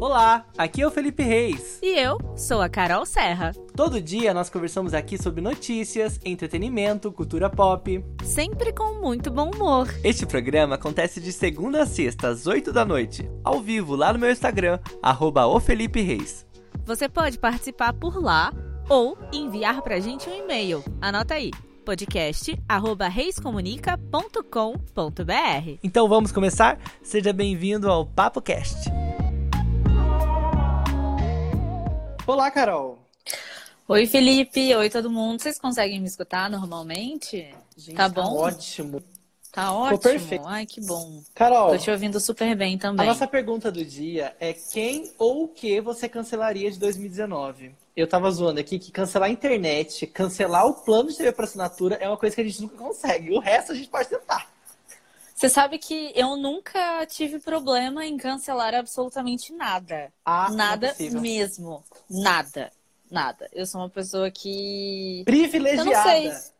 Olá, aqui é o Felipe Reis. E eu sou a Carol Serra. Todo dia nós conversamos aqui sobre notícias, entretenimento, cultura pop. Sempre com muito bom humor. Este programa acontece de segunda a sexta, às 8 da noite, ao vivo lá no meu Instagram, arroba Reis. Você pode participar por lá ou enviar pra gente um e-mail. Anota aí podcast@reiscomunica.com.br. Então vamos começar? Seja bem-vindo ao Papo Cast. Olá, Carol. Oi, Felipe. Oi, todo mundo. Vocês conseguem me escutar normalmente? Gente, tá bom? Tá ótimo. Tá ótimo. Ficou perfeito. Ai, que bom. Carol. Tô te ouvindo super bem também. A nossa pergunta do dia é quem ou o que você cancelaria de 2019? Eu tava zoando aqui que cancelar a internet, cancelar o plano de TV por assinatura é uma coisa que a gente nunca consegue. O resto a gente pode tentar. Você sabe que eu nunca tive problema em cancelar absolutamente nada. Ah, nada é mesmo. Nada. Nada. Eu sou uma pessoa que. Privilegiada. Eu não sei.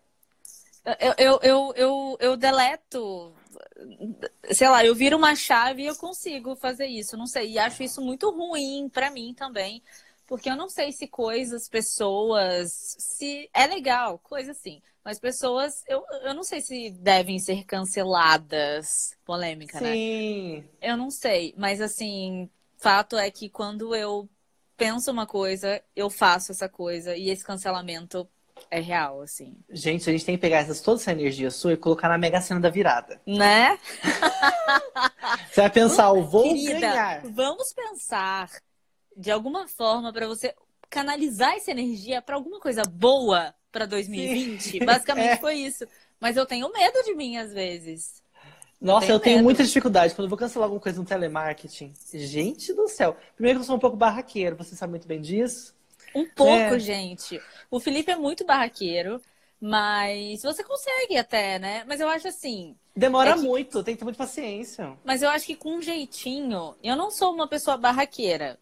Eu, eu, eu, eu, eu deleto. Sei lá, eu viro uma chave e eu consigo fazer isso. Não sei. E acho isso muito ruim para mim também. Porque eu não sei se coisas, pessoas, se é legal, coisa assim. Mas pessoas, eu, eu não sei se devem ser canceladas. Polêmica, Sim. né? Sim. Eu não sei. Mas assim, fato é que quando eu penso uma coisa, eu faço essa coisa. E esse cancelamento é real, assim. Gente, a gente tem que pegar essas, toda essa energia sua e colocar na mega cena da virada. Né? Você vai pensar, eu vou Querida, ganhar. Vamos pensar de alguma forma para você canalizar essa energia para alguma coisa boa para 2020. Sim. Basicamente É. foi isso. Mas eu tenho medo de mim às vezes. Nossa, tenho eu tenho muita dificuldade quando eu vou cancelar alguma coisa no telemarketing. Gente do céu. Primeiro que eu sou um pouco barraqueiro, você sabe muito bem disso. Um pouco, É. gente. O Felipe é muito barraqueiro, mas você consegue até, né? Mas eu acho assim, Demora É que- muito, tem que ter muita paciência. Mas eu acho que com um jeitinho, eu não sou uma pessoa barraqueira,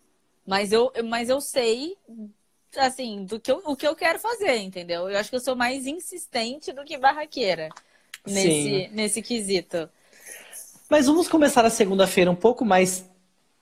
mas eu, mas eu sei, assim, do que eu, o que eu quero fazer, entendeu? Eu acho que eu sou mais insistente do que barraqueira nesse, Sim. nesse quesito. Mas vamos começar a segunda-feira um pouco mais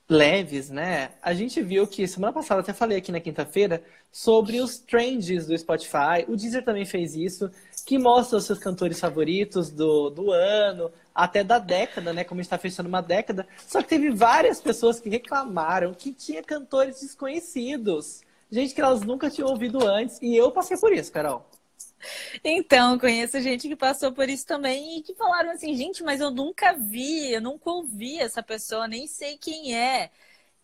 leves, né? A gente viu que semana passada, até falei aqui na quinta-feira, sobre os trends do Spotify. O Deezer também fez isso, que mostra os seus cantores favoritos do, do ano, até da década, né? Como a gente está fechando uma década. Só que teve várias pessoas que reclamaram que tinha cantores desconhecidos. Gente que elas nunca tinham ouvido antes. E eu passei por isso, Carol. Então, conheço gente que passou por isso também e que falaram assim, gente, mas eu nunca vi, eu nunca ouvi essa pessoa, nem sei quem é.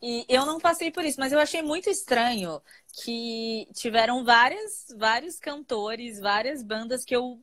E eu não passei por isso, mas eu achei muito estranho que tiveram várias, vários cantores, várias bandas que eu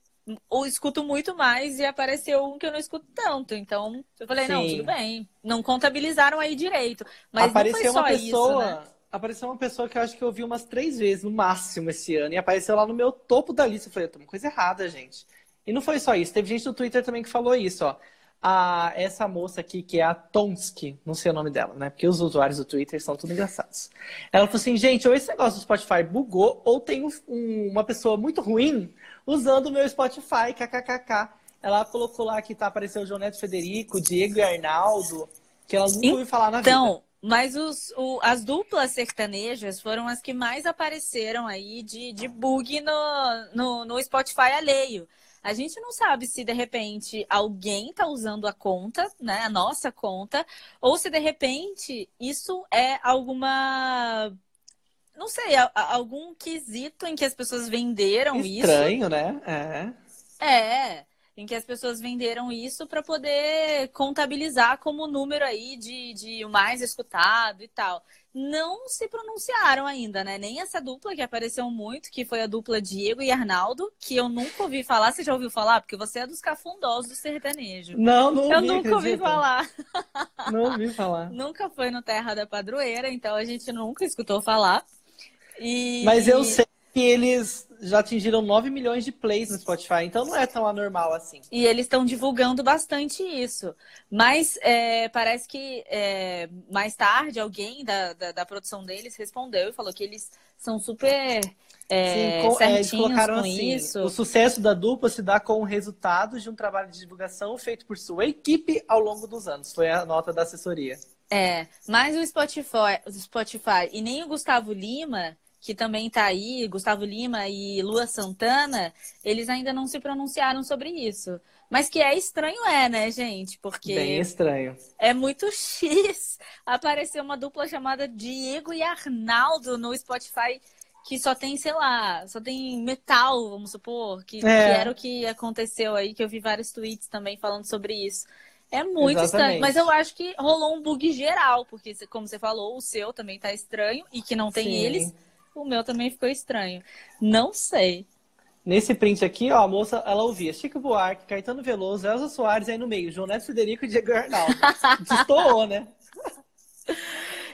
ou escuto muito mais e apareceu um que eu não escuto tanto. Então, eu falei, não, Sim. tudo bem. Não contabilizaram aí direito. Mas apareceu não uma foi só pessoa. isso, né? Apareceu uma pessoa que eu acho que eu vi umas três vezes no máximo esse ano. E apareceu lá no meu topo da lista. Eu falei, tem uma coisa errada, gente. E não foi só isso. Teve gente no Twitter também que falou isso, ó. A, essa moça aqui, que é a Tonsky, não sei o nome dela, né? Porque os usuários do Twitter são tudo engraçados. Ela falou assim, gente, ou esse negócio do Spotify bugou, ou tem um- um- uma pessoa muito ruim usando o meu Spotify, kkkk. Ela colocou lá que tá apareceu o João Neto Federico, Diego e Arnaldo, que ela nunca ouviu falar na vida. Então, mas os, o- as duplas sertanejas foram as que mais apareceram aí de, de bug no, no, no Spotify alheio. A gente não sabe se de repente alguém está usando a conta, né, a nossa conta, ou se de repente isso é alguma, não sei, algum quesito em que as pessoas venderam isso. Estranho, né? É. É, em que as pessoas venderam isso para poder contabilizar como número aí de, de o mais escutado e tal. Não se pronunciaram ainda, né? Nem essa dupla que apareceu muito, que foi a dupla Diego e Arnaldo, que eu nunca ouvi falar. Você já ouviu falar? Porque você é dos cafundosos do sertanejo. Não, não Eu ouvi, nunca ouvi acredita? falar. Não ouvi falar. Nunca foi no Terra da Padroeira, então a gente nunca escutou falar. E... Mas eu sei que eles já atingiram 9 milhões de plays no Spotify, então não é tão anormal assim. E eles estão divulgando bastante isso. Mas é, parece que é, mais tarde alguém da, da, da produção deles respondeu e falou que eles são super é, Sim, com- é, certinhos colocaram com assim: isso. o sucesso da dupla se dá com o resultado de um trabalho de divulgação feito por sua equipe ao longo dos anos. Foi a nota da assessoria. É, mas o Spotify, o Spotify e nem o Gustavo Lima, que também tá aí, Gustavo Lima e Lua Santana, eles ainda não se pronunciaram sobre isso. Mas que é estranho, é, né, gente? Porque. Bem estranho. É muito X aparecer uma dupla chamada Diego e Arnaldo no Spotify que só tem, sei lá, só tem metal, vamos supor, que, é. que era o que aconteceu aí, que eu vi vários tweets também falando sobre isso. É muito Exatamente. estranho, mas eu acho que rolou um bug geral, porque, como você falou, o seu também tá estranho e que não tem Sim. eles, o meu também ficou estranho. Não sei. Nesse print aqui, ó, a moça, ela ouvia Chico Buarque, Caetano Veloso, Elza Soares aí no meio, João Neto Federico e Diego Arnaldo. Destoou, né?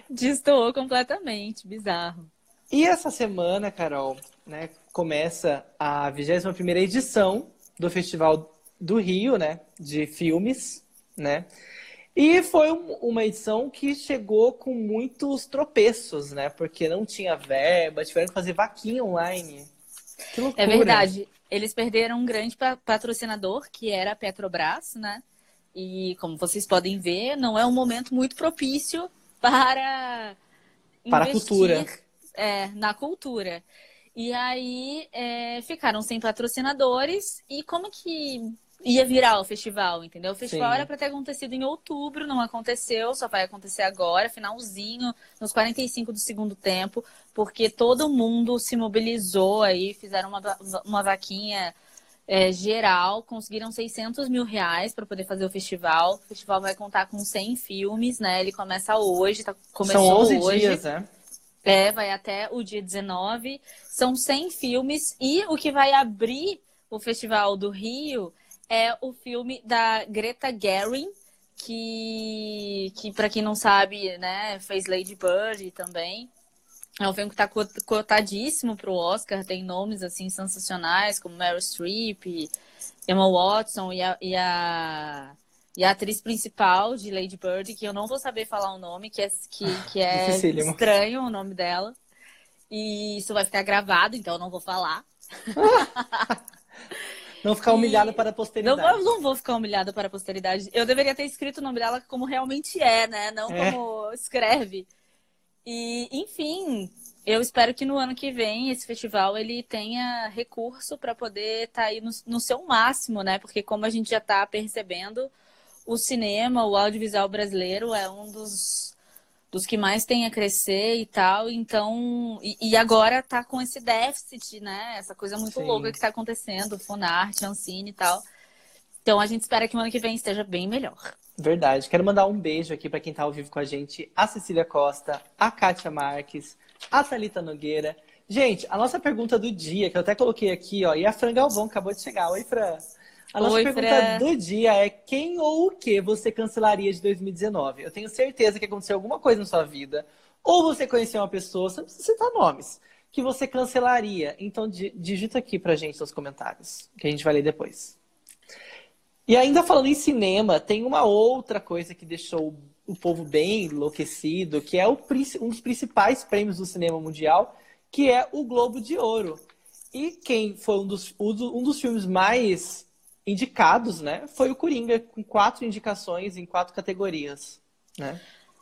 Destoou completamente, bizarro. E essa semana, Carol, né, começa a 21 edição do Festival do Rio, né, de filmes, né? E foi uma edição que chegou com muitos tropeços, né? Porque não tinha verba, tiveram que fazer vaquinha online. Que loucura. É verdade. Eles perderam um grande patrocinador, que era a Petrobras, né? E como vocês podem ver, não é um momento muito propício para para a cultura é, na cultura. E aí é, ficaram sem patrocinadores. E como que ia virar o festival, entendeu? O festival Sim. era para ter acontecido em outubro, não aconteceu, só vai acontecer agora, finalzinho, nos 45 do segundo tempo, porque todo mundo se mobilizou aí, fizeram uma, uma vaquinha é, geral, conseguiram 600 mil reais para poder fazer o festival. O festival vai contar com 100 filmes, né? Ele começa hoje, tá, começou São 11 hoje. dias, né? É, vai até o dia 19. São 100 filmes e o que vai abrir o Festival do Rio é o filme da Greta Gerwig, que, que para quem não sabe, né, fez Lady Bird também. É um filme que está cotadíssimo para o Oscar, tem nomes assim sensacionais como Meryl Streep, Emma Watson e a, e a e a atriz principal de Lady Bird, que eu não vou saber falar o nome, que é, que, que é estranho o nome dela. E isso vai ficar gravado, então eu não vou falar. Não ficar humilhada para a posteridade. Não, eu não vou ficar humilhada para a posteridade. Eu deveria ter escrito o nome dela como realmente é, né? Não é. como escreve. E, enfim, eu espero que no ano que vem esse festival ele tenha recurso para poder estar tá aí no, no, seu máximo, né? Porque como a gente já está percebendo, o cinema, o audiovisual brasileiro é um dos, dos que mais tem a crescer e tal. Então, e, e agora tá com esse déficit, né? Essa coisa muito Sim. louca que está acontecendo, Fonarte, Ancine e tal. Então a gente espera que o ano que vem esteja bem melhor. Verdade. Quero mandar um beijo aqui para quem está ao vivo com a gente, a Cecília Costa, a Kátia Marques, a Thalita Nogueira. Gente, a nossa pergunta do dia, que eu até coloquei aqui, ó, e a Fran Galvão acabou de chegar. Oi, Fran. A nossa Oi, pergunta Fran. do dia é quem ou o que você cancelaria de 2019? Eu tenho certeza que aconteceu alguma coisa na sua vida, ou você conheceu uma pessoa, você não precisa citar nomes, que você cancelaria. Então digita aqui pra gente nos comentários, que a gente vai ler depois. E ainda falando em cinema, tem uma outra coisa que deixou o povo bem enlouquecido, que é o, um dos principais prêmios do cinema mundial, que é o Globo de Ouro. E quem foi um dos, um dos filmes mais indicados, né, foi o Coringa, com quatro indicações em quatro categorias, né?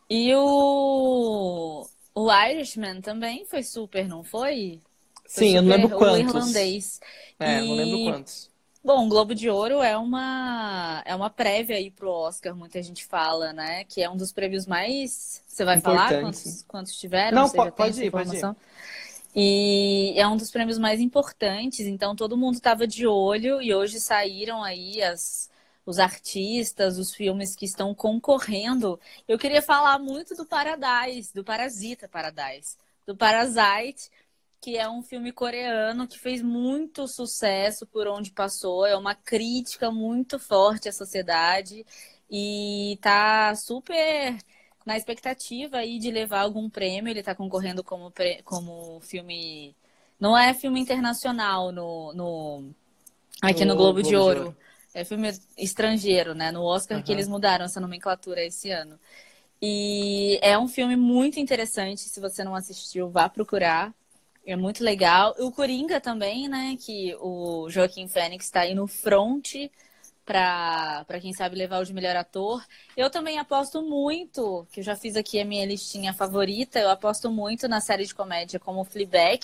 E o, o Irishman também foi super, não foi? foi Sim, eu não lembro quantos. O irlandês. É, e... não lembro quantos. Bom, o Globo de Ouro é uma é uma prévia aí pro Oscar, muita gente fala, né? Que é um dos prêmios mais. Você vai falar quantos, quantos tiveram? Não, pode, pode ir, pode ir. E é um dos prêmios mais importantes, então todo mundo estava de olho e hoje saíram aí as, os artistas, os filmes que estão concorrendo. Eu queria falar muito do Paradise, do Parasita Paradise, do Parasite, que é um filme coreano que fez muito sucesso por onde passou, é uma crítica muito forte à sociedade e tá super na expectativa aí de levar algum prêmio. Ele está concorrendo como, como filme. Não é filme internacional no, no... aqui no, no Globo, Globo, de, Ouro. de, Ouro. É filme estrangeiro, né? No Oscar uhum. que eles mudaram essa nomenclatura esse ano. E é um filme muito interessante. Se você não assistiu, vá procurar. É muito legal. O Coringa também, né? Que o Joaquim Fênix está aí no front para quem sabe levar o de melhor ator. Eu também aposto muito, que eu já fiz aqui a minha listinha favorita, eu aposto muito na série de comédia como Fleabag,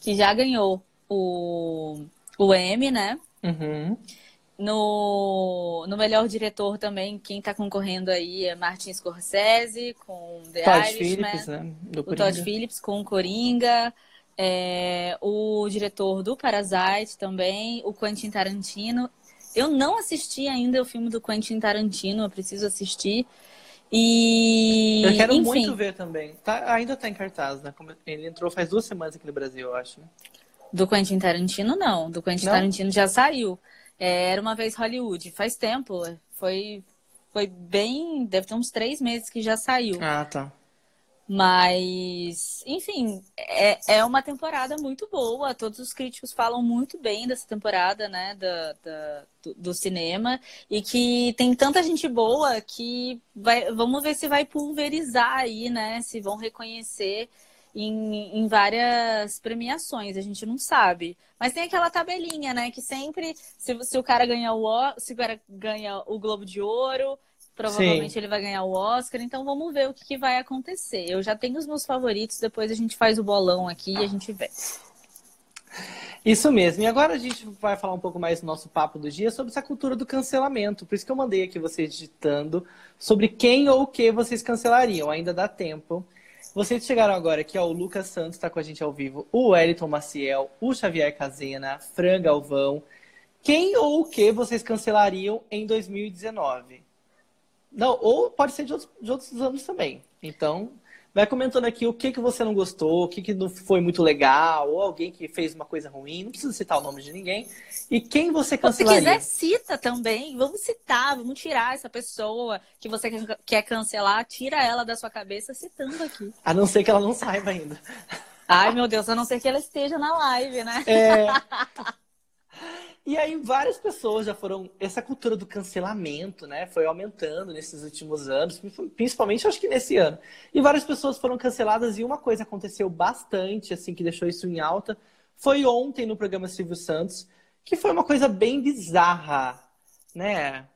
que já ganhou o, o Emmy, né? Uhum. No, no melhor diretor também, quem está concorrendo aí é Martin Scorsese com The Todd Irishman, Phillips, né? Do o Todd. Phillips com Coringa, é, o diretor do Parasite também, o Quentin Tarantino. Eu não assisti ainda o filme do Quentin Tarantino, eu preciso assistir. E Eu quero enfim, muito ver também. Tá, ainda tá em cartaz, né? Ele entrou faz duas semanas aqui no Brasil, eu acho. Né? do Quentin Tarantino não, do Quentin Não? Tarantino já saiu. É, era uma vez Hollywood, faz tempo, foi foi bem, deve ter uns três meses que já saiu. Ah, tá. Mas, enfim, é, é uma temporada muito boa. Todos os críticos falam muito bem dessa temporada, né, da, da- do, do cinema. E que tem tanta gente boa que vai, vamos ver se vai pulverizar aí, né? Se vão reconhecer em, em várias premiações. A gente não sabe. Mas tem aquela tabelinha, né? Que sempre, se, se o cara ganha o, se o cara ganha o Globo de Ouro. Provavelmente Sim. ele vai ganhar o Oscar, então vamos ver o que, que vai acontecer. Eu já tenho os meus favoritos, depois a gente faz o bolão aqui e a gente vê. Isso mesmo. E agora a gente vai falar um pouco mais do nosso papo do dia sobre essa cultura do cancelamento. Por isso que eu mandei aqui vocês digitando sobre quem ou o que vocês cancelariam. Ainda dá tempo. Vocês chegaram agora aqui, ó, o Lucas Santos está com a gente ao vivo, o Wellington Maciel, o Xavier Casena, Fran Galvão. Quem ou o que vocês cancelariam em 2019? Não, ou pode ser de outros, de outros anos também. Então, vai comentando aqui o que, que você não gostou, o que, que não foi muito legal, ou alguém que fez uma coisa ruim, não precisa citar o nome de ninguém. E quem você Se cancelaria? quiser, cita também. Vamos citar, vamos tirar essa pessoa que você quer- quer cancelar, tira ela da sua cabeça citando aqui. A não ser que ela não saiba ainda. Ai, meu Deus, a não ser que ela esteja na live, né? É. E aí várias pessoas já foram. Essa cultura do cancelamento, né? Foi aumentando nesses últimos anos, principalmente acho que nesse ano. E várias pessoas foram canceladas e uma coisa aconteceu bastante, assim, que deixou isso em alta, foi ontem no programa Silvio Santos, que foi uma coisa bem bizarra, né?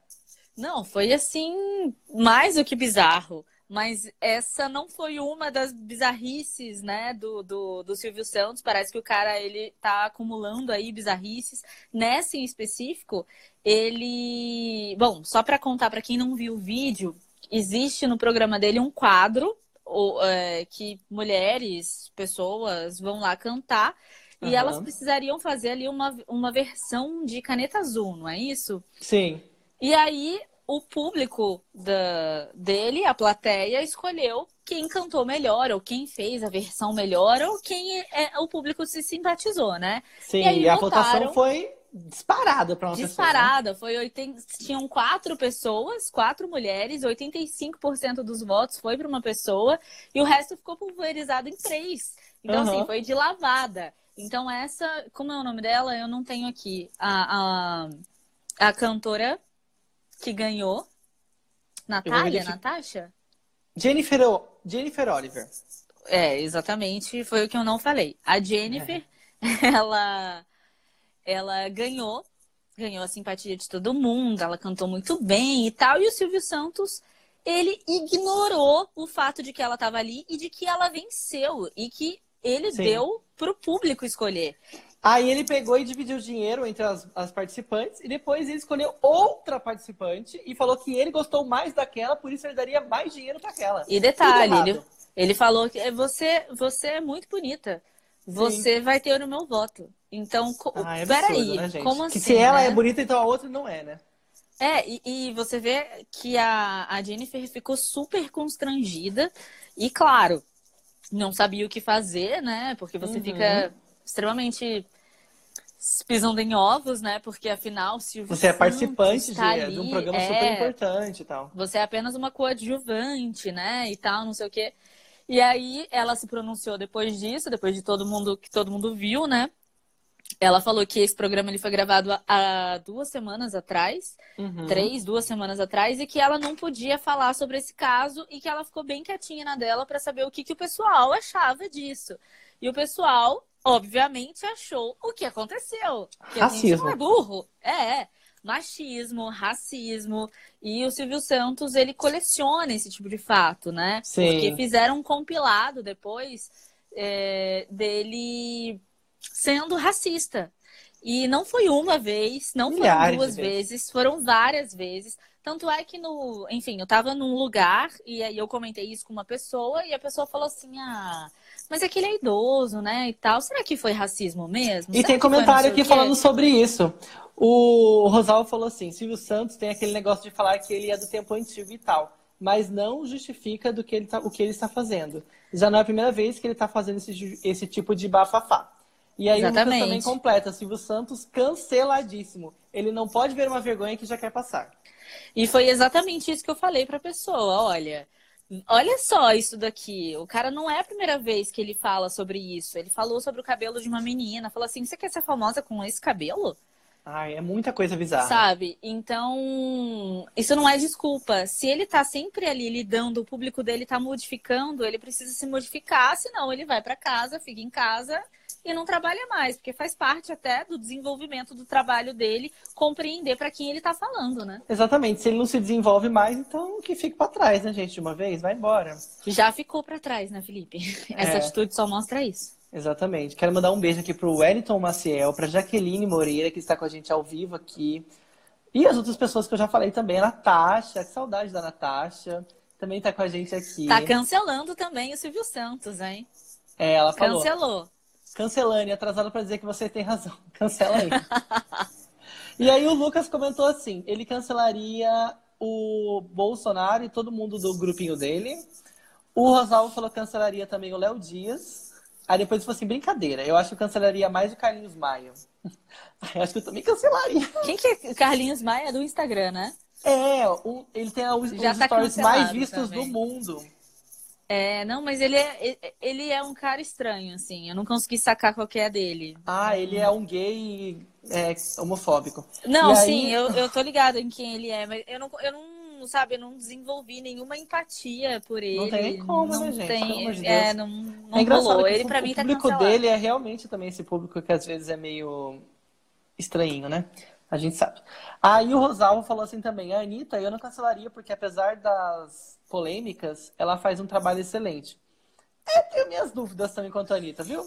Não, foi assim, mais do que bizarro. Mas essa não foi uma das bizarrices, né, do, do, do Silvio Santos. Parece que o cara, ele tá acumulando aí bizarrices. Nessa em específico, ele... Bom, só para contar para quem não viu o vídeo, existe no programa dele um quadro o- é, que mulheres, pessoas vão lá cantar e Aham. elas precisariam fazer ali uma, uma versão de caneta azul, não é isso? Sim. E aí o público da, dele, a plateia, escolheu quem cantou melhor, ou quem fez a versão melhor, ou quem é, o público se simpatizou, né? Sim, E e a votaram- votação foi disparada para uma pessoa. né? Disparada, foi 80, tinham quatro pessoas, quatro mulheres, 85% dos votos foi para uma pessoa e o resto ficou pulverizado em três. Então, Aham. assim, foi de lavada. Então, essa, como é o nome dela? Eu não tenho aqui. A, a, a cantora que ganhou. Natália? verificar. Natasha? Jennifer, O- Jennifer Oliver. É, exatamente, foi o que eu não falei. A Jennifer, ela, ela ganhou, ganhou a simpatia de todo mundo, ela cantou muito bem e tal, e o Silvio Santos, ele ignorou o fato de que ela estava ali e de que ela venceu, e que ele Sim. deu pro público escolher. Aí ele pegou e dividiu o dinheiro entre as, as participantes e depois ele escolheu outra participante e falou que ele gostou mais daquela, por isso ele daria mais dinheiro para aquela. E detalhe, ele, ele falou que você, você é muito bonita. Você vai ter o meu voto. Então, Ah, é peraí, né, como que assim? se ela né? é bonita, então a outra não é, né? É, e, e você vê que a, a Jennifer ficou super constrangida e, claro, não sabia o que fazer, né? Porque você Uhum. fica extremamente pisando em ovos, né? Porque afinal, Silvio Você é participante de, tá de um ali, programa é, super importante e tal. Você é apenas uma coadjuvante, né? E tal, não sei o quê. E aí ela se pronunciou depois disso, depois de todo mundo que todo mundo viu, né? Ela falou que esse programa ele foi gravado há- há duas semanas atrás Uhum. três, duas semanas atrás, e que ela não podia falar sobre esse caso e que ela ficou bem quietinha na dela para saber o que, que o pessoal achava disso. E o pessoal, obviamente, achou o que aconteceu. Que a gente Racismo. é burro. É, é. machismo, racismo. E o Silvio Santos, ele coleciona esse tipo de fato, né? Sim. Porque fizeram um compilado depois é, dele sendo racista. E não foi uma vez, não Milhares foram duas vezes. vezes, foram várias vezes. Tanto é que no, enfim, eu tava num lugar e aí eu comentei isso com uma pessoa e a pessoa falou assim: "Ah, mas é que ele é idoso, né, e tal. Será que foi racismo mesmo?" E Será tem que comentário aqui quê?" falando sobre isso. O Rosalvo falou assim: Silvio Santos tem aquele negócio de falar que ele é do tempo antigo e tal, mas não justifica do que ele tá- o que ele está fazendo. Já não é a primeira vez que ele está fazendo esse, esse tipo de bafafá. E aí o Lucas Exatamente. também completa: Silvio Santos canceladíssimo. Ele não pode ver uma vergonha que já quer passar. E foi exatamente isso que eu falei pra pessoa. Olha, olha só isso daqui. O cara não é a primeira vez que ele fala sobre isso. Ele falou sobre o cabelo de uma menina. Falou assim: você quer ser famosa com esse cabelo? Ai, é muita coisa bizarra. Sabe? Então, isso não é desculpa. Se ele tá sempre ali lidando, o público dele tá modificando, ele precisa se modificar, senão ele vai pra casa, fica em casa e não trabalha mais, porque faz parte até do desenvolvimento do trabalho dele compreender pra quem ele tá falando, né? Exatamente. Se ele não se desenvolve mais, então que fique pra trás, né, gente? De uma vez, vai embora. Já ficou pra trás, né, Felipe? Essa É. atitude só mostra isso. Exatamente. Quero mandar um beijo aqui pro Wellington Maciel, pra Jaqueline Moreira, que está com a gente ao vivo aqui. E as outras pessoas que eu já falei também, a Natasha, que saudade da Natasha, também tá com a gente aqui. Tá cancelando também o Silvio Santos, hein? É, ela falou. Cancelou. Cancelane, atrasado pra dizer que você tem razão. Cancela aí. e aí o Lucas comentou assim: ele cancelaria o Bolsonaro e todo mundo do grupinho dele. O Rosalvo falou que cancelaria também o Léo Dias. Aí depois ele falou assim: brincadeira, eu acho que eu cancelaria mais o Carlinhos Maia. Aí acho que eu também cancelaria. Quem que é Carlinhos Maia do Instagram, né? É, ele tem os, Já os tá stories mais vistos também. do mundo. É, não, mas ele é, ele é um cara estranho, assim. Eu não consegui sacar qual que é dele. Ah, ele é um gay é, homofóbico. Não, E aí- sim, eu, eu tô ligada em quem ele é, mas eu não, eu não, sabe, eu não desenvolvi nenhuma empatia por ele. tem nem como, não né, gente? tem- É, não, não é engraçado rolou. Ele o, pra o mim tá público cancelado. dele é realmente também esse público que às vezes é meio estranho, né? A gente sabe. Aí o Rosalvo falou assim também, a Anitta eu não cancelaria, porque apesar das polêmicas, ela faz um trabalho excelente. É, tenho minhas dúvidas também quanto a Anitta, viu?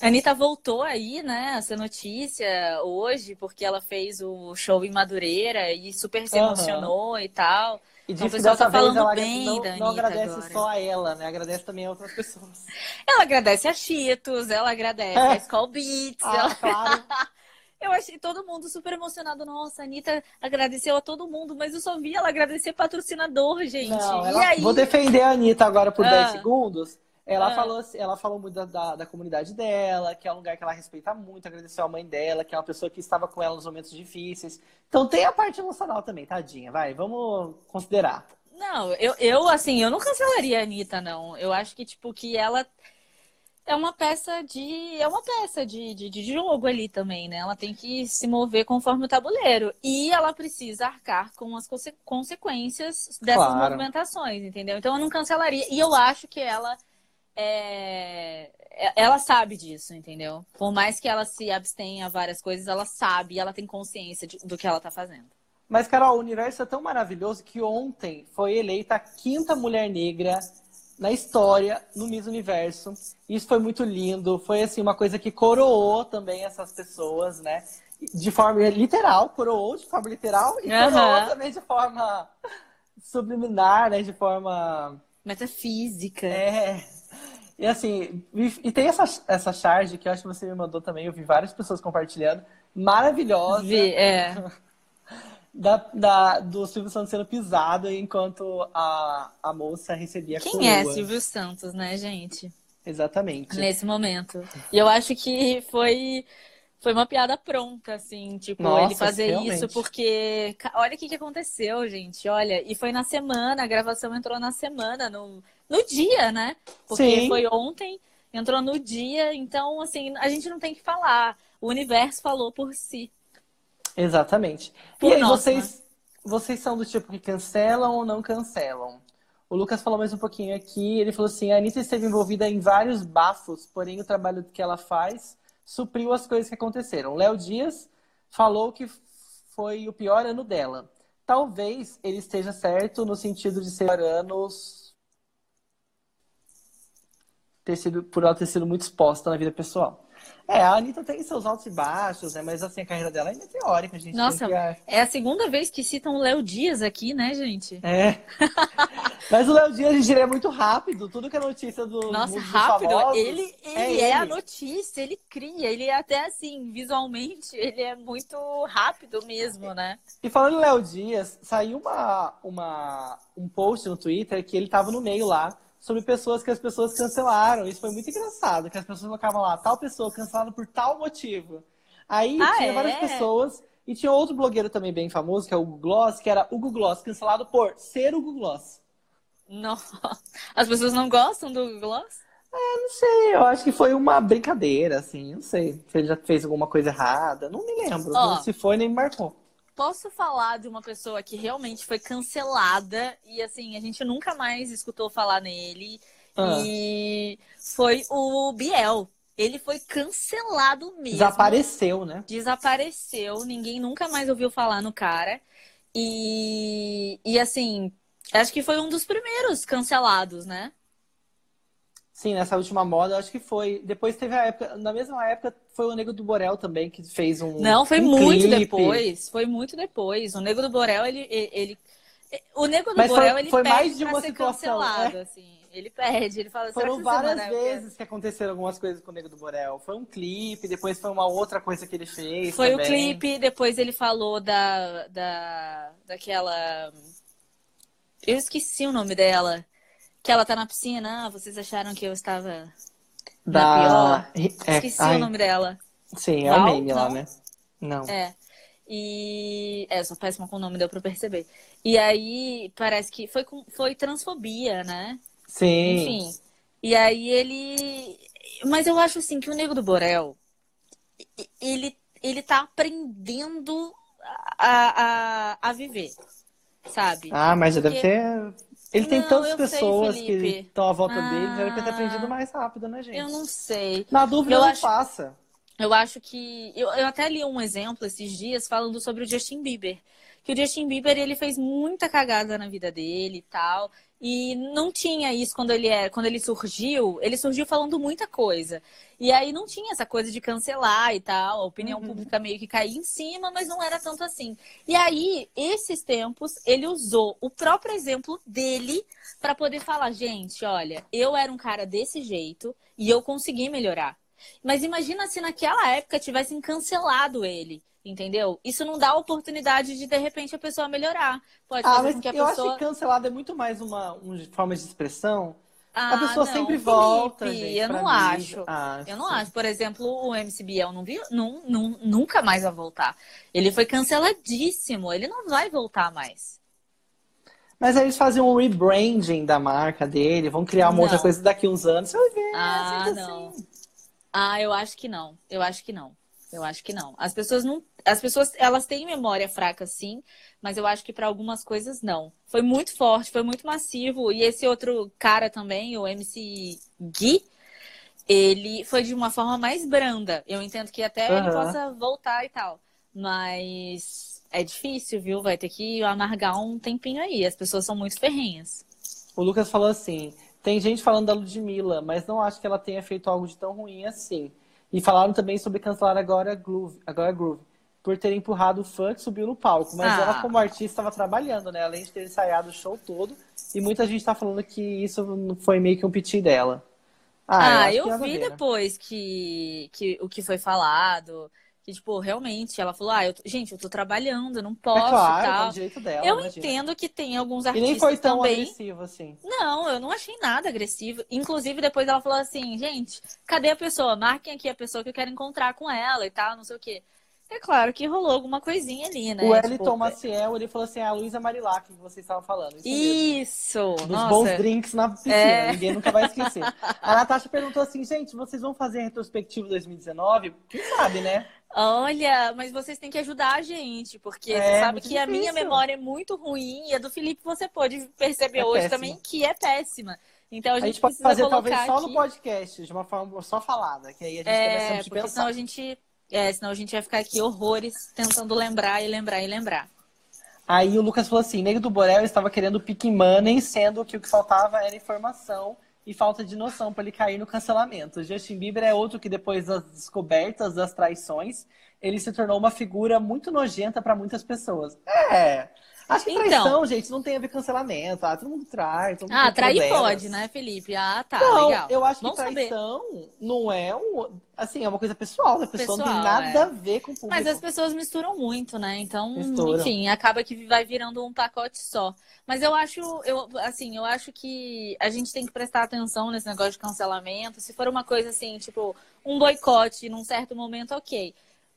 A Anitta voltou aí, né, essa notícia hoje, porque ela fez o show em Madureira e super se emocionou e tal. E Então, disse o que dessa tá vez falando ela bem não, não agradece agora. só a ela, né? Agradece também a outras pessoas. Ela agradece a Cheetos, ela agradece É. a Skull Beats, Ah, ela- claro. Eu achei todo mundo super emocionado. Nossa, a Anitta agradeceu a todo mundo, mas eu só vi ela agradecer patrocinador, gente. Não, e ela- aí? Vou defender a Anitta agora por Ah. 10 segundos. Ela, Ah. falou, assim- ela falou muito da, da, da comunidade dela, que é um lugar que ela respeita muito, agradeceu a mãe dela, que é uma pessoa que estava com ela nos momentos difíceis. Então tem a parte emocional também, tadinha. Vai, vamos considerar. Não, eu, eu, assim, eu não cancelaria a Anitta, não. Eu acho que, tipo, que ela é uma peça de. É uma peça de, de, de jogo ali também, né? Ela tem que se mover conforme o tabuleiro. E ela precisa arcar com as conse- consequências dessas Claro. movimentações, entendeu? Então eu não cancelaria. E eu acho que ela. é, Ela sabe disso, entendeu? Por mais que ela se abstenha a várias coisas, ela sabe, ela tem consciência de- do que ela tá fazendo. Mas, Carol, o universo é tão maravilhoso que ontem foi eleita a quinta mulher negra na história no Miss Universo. Isso foi muito lindo. Foi assim uma coisa que coroou também essas pessoas, né? De forma literal, coroou de forma literal e Aham. coroou também de forma subliminar, né? De forma Metafísica. é. E assim, e e tem essa, essa charge que eu acho que você me mandou também, eu vi várias pessoas compartilhando, maravilhosa Vi- é. da, da- do Silvio Santos sendo pisado enquanto a, a moça recebia a Quem é Silvio Santos, né, gente? Exatamente. Nesse momento. E eu acho que foi foi uma piada pronta, assim, tipo, Nossa, ele fazer realmente. isso, porque olha o que, que aconteceu, gente. Olha, e foi na semana, a gravação entrou na semana, no, no dia, né? Porque Sim. foi ontem, entrou no dia, então, assim, a gente não tem que falar. O universo falou por si. Exatamente. Por e aí, nós, vocês, vocês são do tipo que cancelam ou não cancelam? O Lucas falou mais um pouquinho aqui, ele falou assim, a Anitta esteve envolvida em vários bafos, porém o trabalho que ela faz supriu as coisas que aconteceram. Léo Dias falou que foi o pior ano dela. Talvez ele esteja certo no sentido de ser anos ter sido, por ela ter sido muito exposta na vida pessoal. É, a Anitta tem seus altos e baixos, né? Mas assim, a carreira dela é meteórica, gente. Nossa, que... é a segunda vez que citam o Léo Dias aqui, né, gente? É. mas o Léo Dias, gente, ele é muito rápido. Tudo que é notícia do Nossa, rápido. Famosos, ele, ele é, é ele. a notícia, ele cria. Ele é até assim, visualmente, ele é muito rápido mesmo, né? E falando em Léo Dias, saiu uma, uma, um post no Twitter que ele tava no meio lá sobre pessoas que as pessoas cancelaram. Isso foi muito engraçado, que as pessoas colocavam lá, tal pessoa cancelada por tal motivo. Aí ah, tinha é? várias pessoas, e tinha outro blogueiro também bem famoso, que é o Google Gloss, que era o Google Gloss, cancelado por ser o Google Gloss. Não. As pessoas não gostam do Google Gloss? É, não sei, eu acho que foi uma brincadeira, assim, não sei se ele já fez alguma coisa errada, não me lembro. Oh, se foi, nem me marcou posso falar de uma pessoa que realmente foi cancelada e assim, a gente nunca mais escutou falar nele. Ah. E foi o Biel. Ele foi cancelado mesmo. Desapareceu, né? Desapareceu. Ninguém nunca mais ouviu falar no cara. E, e assim, acho que foi um dos primeiros cancelados, né? Sim, nessa última moda, acho que foi. Depois teve a época, na mesma época, foi o Nego do Borel também que fez um. Não, foi um muito clipe. depois. Foi muito depois. O Nego do Borel, ele. ele o Nego do Mas Borel, foi, ele foi mais de uma situação, cancelado, né? assim. Ele pede, ele fala Foram várias vezes que aconteceram algumas coisas com o Nego do Borel. Foi um clipe, depois foi uma outra coisa que ele fez. Foi também. o clipe, depois ele falou da, da. daquela. Eu esqueci o nome dela. Que ela tá na piscina. Ah, vocês acharam que eu estava da pior? É, Esqueci ai... o nome dela. Sim, é o meme lá, né? Não. É. E. É, sou péssima com o nome, deu pra perceber. E aí, parece que foi, com... foi transfobia, né? Sim. Enfim. E aí ele. Mas eu acho assim que o Nego do Borel, ele, ele tá aprendendo a, a, a viver, sabe? Ah, mas já Porque... deve ter ele tem não, tantas pessoas sei, que estão à volta ah, dele, já deve ter aprendido mais rápido, né, gente? Eu não sei. Na dúvida, eu não acho, passa. Eu acho que. Eu, eu até li um exemplo esses dias falando sobre o Justin Bieber. Que o Justin Bieber ele fez muita cagada na vida dele e tal. E não tinha isso quando ele era, quando ele surgiu, ele surgiu falando muita coisa. E aí não tinha essa coisa de cancelar e tal, a opinião uhum. pública meio que caía em cima, mas não era tanto assim. E aí, esses tempos, ele usou o próprio exemplo dele para poder falar, gente, olha, eu era um cara desse jeito e eu consegui melhorar. Mas imagina se naquela época tivessem cancelado ele. Entendeu? Isso não dá oportunidade de, de repente, a pessoa melhorar. Pode ah, mas que a eu pessoa... acho que cancelado é muito mais uma, uma forma de expressão. Ah, a pessoa não, sempre Felipe, volta, gente, Eu não acho. Ah, eu não sim. acho. Por exemplo, o MC Biel não viu, não, não, nunca mais vai voltar. Ele foi canceladíssimo. Ele não vai voltar mais. Mas aí eles fazem um rebranding da marca dele, vão criar uma não. outra coisa daqui uns anos. Você vai ver. Ah, não. Assim. Ah, eu acho que não. Eu acho que não. Eu acho que não. As pessoas não, as pessoas elas têm memória fraca sim, mas eu acho que para algumas coisas não. Foi muito forte, foi muito massivo e esse outro cara também, o MC Gui, ele foi de uma forma mais branda. Eu entendo que até uhum. ele possa voltar e tal, mas é difícil, viu? Vai ter que amargar um tempinho aí. As pessoas são muito ferrenhas. O Lucas falou assim: tem gente falando da Ludmilla, mas não acho que ela tenha feito algo de tão ruim assim. E falaram também sobre cancelar agora Groove, agora Groove por ter empurrado o fã que subiu no palco. Mas ah. ela, como artista, estava trabalhando, né? Além de ter ensaiado o show todo. E muita gente está falando que isso foi meio que um piti dela. Ah, ah eu, eu vi depois que, que o que foi falado. Que, tipo, realmente, ela falou, ah, eu tô... gente, eu tô trabalhando, eu não posso é claro, tal. É direito dela, eu imagina. entendo que tem alguns artistas E nem foi tão também... agressivo, assim. Não, eu não achei nada agressivo. Inclusive, depois ela falou assim, gente, cadê a pessoa? Marquem aqui a pessoa que eu quero encontrar com ela e tal, não sei o quê. É claro que rolou alguma coisinha ali, né? O Wellington tipo... Maciel, ele falou assim, a Luísa Marilac, que vocês estavam falando. Isso! isso. Dos Nossa. bons drinks na piscina, é. ninguém nunca vai esquecer. a Natasha perguntou assim, gente, vocês vão fazer a retrospectiva 2019? Quem sabe, né? Olha, mas vocês têm que ajudar a gente, porque é, você sabe que difícil. a minha memória é muito ruim e a do Felipe você pode perceber é hoje péssima. também que é péssima. Então a gente, a gente pode fazer talvez aqui... só no podcast, de uma forma só falada, que aí a gente é, porque senão a gente É, senão a gente vai ficar aqui horrores tentando lembrar e lembrar e lembrar. Aí o Lucas falou assim: Nego do Borel estava querendo pick money, sendo que o que faltava era informação e falta de noção para ele cair no cancelamento. Justin Bieber é outro que, depois das descobertas, das traições, ele se tornou uma figura muito nojenta para muitas pessoas. É. Acho que então, traição, gente, não tem a ver com cancelamento. Ah, todo mundo trai. Todo mundo ah, trair pode, né, Felipe? Ah, tá, não, legal. Eu acho Vamos que traição saber. não é um. Assim, é uma coisa pessoal, né? A pessoa pessoal, não tem nada é. a ver com o público. Mas as pessoas misturam muito, né? Então, misturam. enfim, acaba que vai virando um pacote só. Mas eu acho, eu, assim, eu acho que a gente tem que prestar atenção nesse negócio de cancelamento. Se for uma coisa assim, tipo, um boicote num certo momento, ok.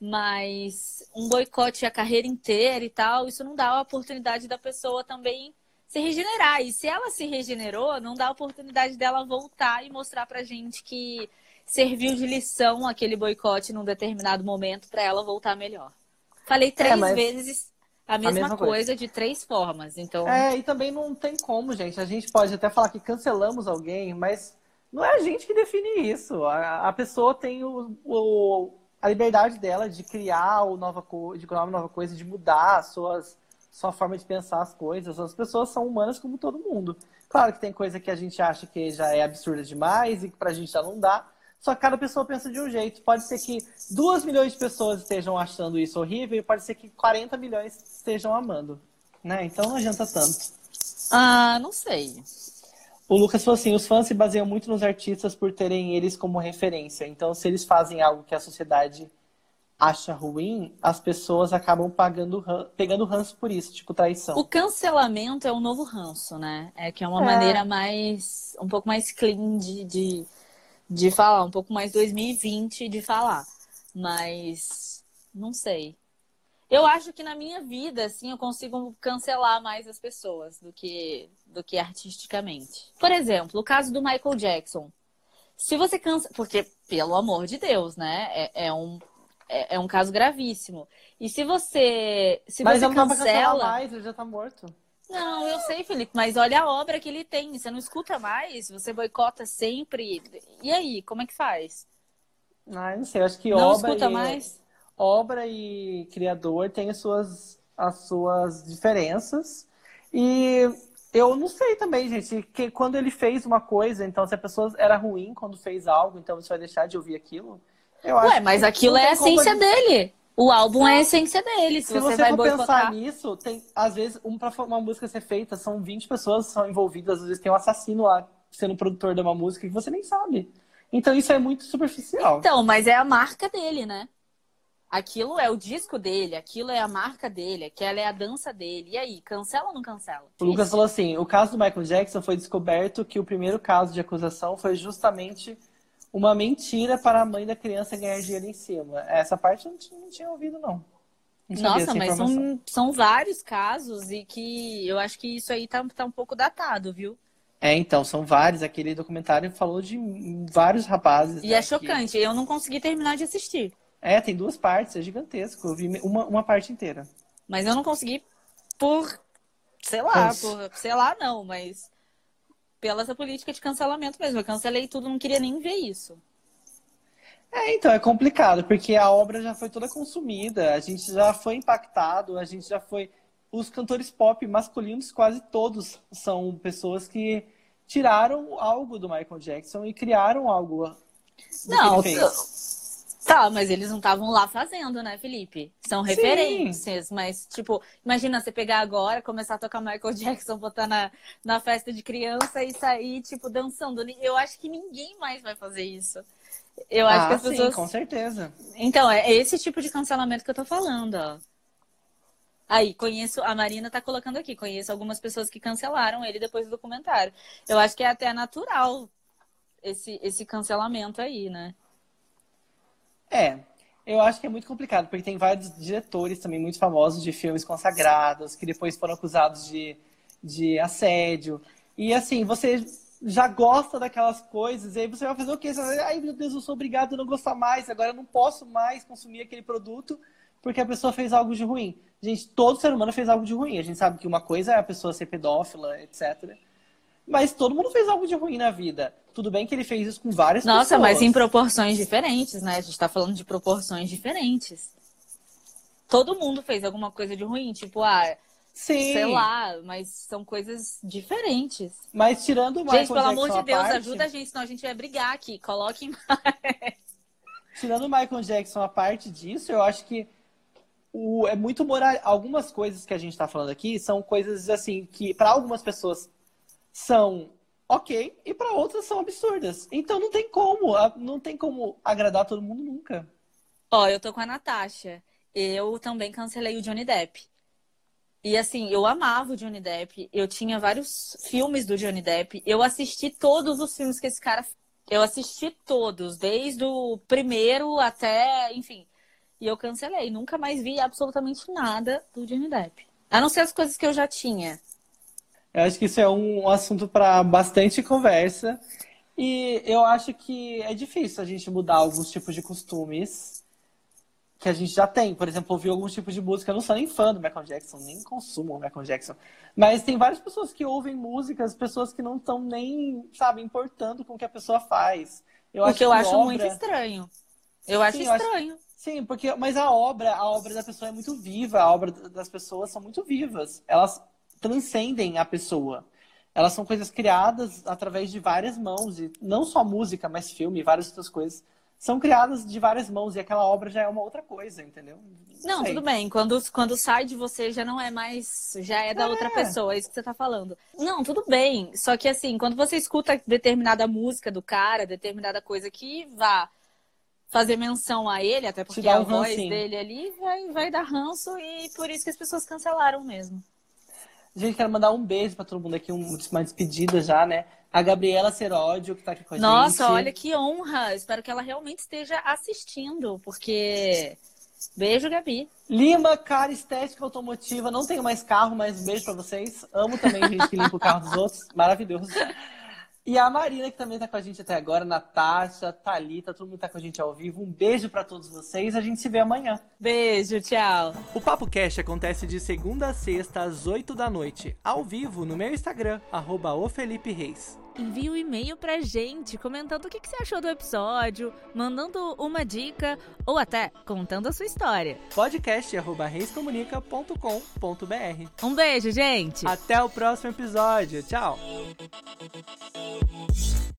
Mas um boicote a carreira inteira e tal, isso não dá a oportunidade da pessoa também se regenerar. E se ela se regenerou, não dá a oportunidade dela voltar e mostrar pra gente que serviu de lição aquele boicote num determinado momento para ela voltar melhor. Falei três é, mas... vezes a mesma, a mesma coisa, coisa, de três formas. Então. É, e também não tem como, gente. A gente pode até falar que cancelamos alguém, mas não é a gente que define isso. A, a pessoa tem o, o a liberdade dela de criar o nova de criar uma nova coisa, de mudar suas, sua forma de pensar as coisas. As pessoas são humanas como todo mundo. Claro que tem coisa que a gente acha que já é absurda demais e que pra gente já não dá. Só que cada pessoa pensa de um jeito. Pode ser que duas milhões de pessoas estejam achando isso horrível e pode ser que 40 milhões estejam amando. Né? Então não adianta tanto. Ah, não sei. O Lucas falou assim: os fãs se baseiam muito nos artistas por terem eles como referência. Então, se eles fazem algo que a sociedade acha ruim, as pessoas acabam pagando, pegando ranço por isso, tipo traição. O cancelamento é o novo ranço, né? É que é uma é. maneira mais. um pouco mais clean de, de, de falar, um pouco mais 2020 de falar. Mas. não sei. Eu acho que na minha vida, assim, eu consigo cancelar mais as pessoas do que, do que artisticamente. Por exemplo, o caso do Michael Jackson. Se você cansa. Porque, pelo amor de Deus, né? É, é um, é, é, um caso gravíssimo. E se você. Se mas você cancela. Mais, ele já tá morto. Não, eu sei, Felipe, mas olha a obra que ele tem. Você não escuta mais, você boicota sempre. E aí, como é que faz? Ah, não sei, eu acho que não obra. Escuta e... mais? obra e criador têm as suas, as suas diferenças. E eu não sei também, gente, que quando ele fez uma coisa, então se a pessoa era ruim quando fez algo, então você vai deixar de ouvir aquilo? Eu Ué, mas aquilo é a essência dele. O álbum é a essência dele. Se, se você, você vai for pensar nisso, tem, às vezes, um, pra uma música ser feita, são 20 pessoas que são envolvidas, às vezes tem um assassino lá sendo produtor de uma música que você nem sabe. Então isso é muito superficial. Então, mas é a marca dele, né? Aquilo é o disco dele, aquilo é a marca dele, aquela é a dança dele. E aí, cancela ou não cancela? O Lucas falou assim: o caso do Michael Jackson foi descoberto que o primeiro caso de acusação foi justamente uma mentira para a mãe da criança ganhar dinheiro em cima. Essa parte eu não tinha, não tinha ouvido, não. não Nossa, mas são, são vários casos e que eu acho que isso aí tá, tá um pouco datado, viu? É, então, são vários. Aquele documentário falou de vários rapazes. E né, é chocante. Que... Eu não consegui terminar de assistir. É, tem duas partes, é gigantesco. Eu vi uma, uma parte inteira. Mas eu não consegui por, sei lá, por, sei lá não, mas pela essa política de cancelamento mesmo. Eu cancelei tudo, não queria nem ver isso. É, então, é complicado, porque a obra já foi toda consumida, a gente já foi impactado, a gente já foi. Os cantores pop masculinos, quase todos, são pessoas que tiraram algo do Michael Jackson e criaram algo. Não, Tá, mas eles não estavam lá fazendo, né, Felipe? São referências, Sim. mas, tipo, imagina você pegar agora, começar a tocar Michael Jackson, botar na, na festa de criança e sair, tipo, dançando. Eu acho que ninguém mais vai fazer isso. Eu acho ah, que as pessoas. Sim, com certeza. Então, é esse tipo de cancelamento que eu tô falando, ó. Aí, conheço, a Marina tá colocando aqui, conheço algumas pessoas que cancelaram ele depois do documentário. Eu acho que é até natural esse, esse cancelamento aí, né? É, eu acho que é muito complicado, porque tem vários diretores também muito famosos de filmes consagrados, que depois foram acusados de, de assédio. E assim, você já gosta daquelas coisas, e aí você vai fazer o quê? Você vai, ai meu Deus, eu sou obrigado a não gostar mais, agora eu não posso mais consumir aquele produto porque a pessoa fez algo de ruim. Gente, todo ser humano fez algo de ruim. A gente sabe que uma coisa é a pessoa ser pedófila, etc. Mas todo mundo fez algo de ruim na vida. Tudo bem que ele fez isso com várias Nossa, pessoas. mas em proporções diferentes, né? A gente tá falando de proporções diferentes. Todo mundo fez alguma coisa de ruim, tipo, ah, Sim. sei lá, mas são coisas diferentes. Mas tirando o Michael gente, pelo amor de Deus, parte, ajuda a gente, senão a gente vai brigar aqui. Coloquem. Tirando o Michael Jackson a parte disso, eu acho que o, é muito moral. Algumas coisas que a gente tá falando aqui são coisas assim que para algumas pessoas são ok e para outras são absurdas. Então não tem como, não tem como agradar todo mundo nunca. Ó, eu tô com a Natasha. Eu também cancelei o Johnny Depp. E assim, eu amava o Johnny Depp. Eu tinha vários filmes do Johnny Depp. Eu assisti todos os filmes que esse cara. Eu assisti todos, desde o primeiro até, enfim. E eu cancelei. Nunca mais vi absolutamente nada do Johnny Depp. A não ser as coisas que eu já tinha. Eu acho que isso é um assunto para bastante conversa. E eu acho que é difícil a gente mudar alguns tipos de costumes que a gente já tem. Por exemplo, ouvir alguns tipos de música. Eu não sou nem fã do Michael Jackson, nem consumo o Michael Jackson. Mas tem várias pessoas que ouvem músicas, pessoas que não estão nem, sabe, importando com o que a pessoa faz. Eu o que eu acho obra- muito estranho. Eu acho Sim, eu acho- estranho. Sim, porque mas a obra, a obra da pessoa é muito viva, a obra das pessoas são muito vivas. Elas transcendem a pessoa. Elas são coisas criadas através de várias mãos, e não só música, mas filme, várias outras coisas. São criadas de várias mãos e aquela obra já é uma outra coisa, entendeu? Não, tudo bem. Quando, quando sai de você já não é mais. Já é da É. outra pessoa, é isso que você tá falando. Não, tudo bem. Só que assim, quando você escuta determinada música do cara, determinada coisa que vá fazer menção a ele, até porque a um voz rancinho. dele ali vai, vai dar ranço e por isso que as pessoas cancelaram mesmo. Gente, quero mandar um beijo pra todo mundo aqui, um- uma despedida já, né? A Gabriela Seródio, que tá aqui com a Nossa, gente. olha que honra. Espero que ela realmente esteja assistindo, porque. Beijo, Gabi. Lima, cara, estética automotiva. Não tenho mais carro, mas um beijo pra vocês. Amo também gente que limpa o carro dos outros. Maravilhoso. E a Marina, que também tá com a gente até agora, Natasha, Thalita, todo mundo tá com a gente ao vivo. Um beijo pra todos vocês. A gente se vê amanhã. Beijo, tchau. O Papo Cash acontece de segunda a sexta, às 8 da noite, ao vivo no meu Instagram, arroba o Felipe Reis. Envie um e-mail pra gente comentando o que, que você achou do episódio, mandando uma dica ou até contando a sua história. Podcast arroba reiscomunica.com.br. Um beijo, gente! Até o próximo episódio. Tchau!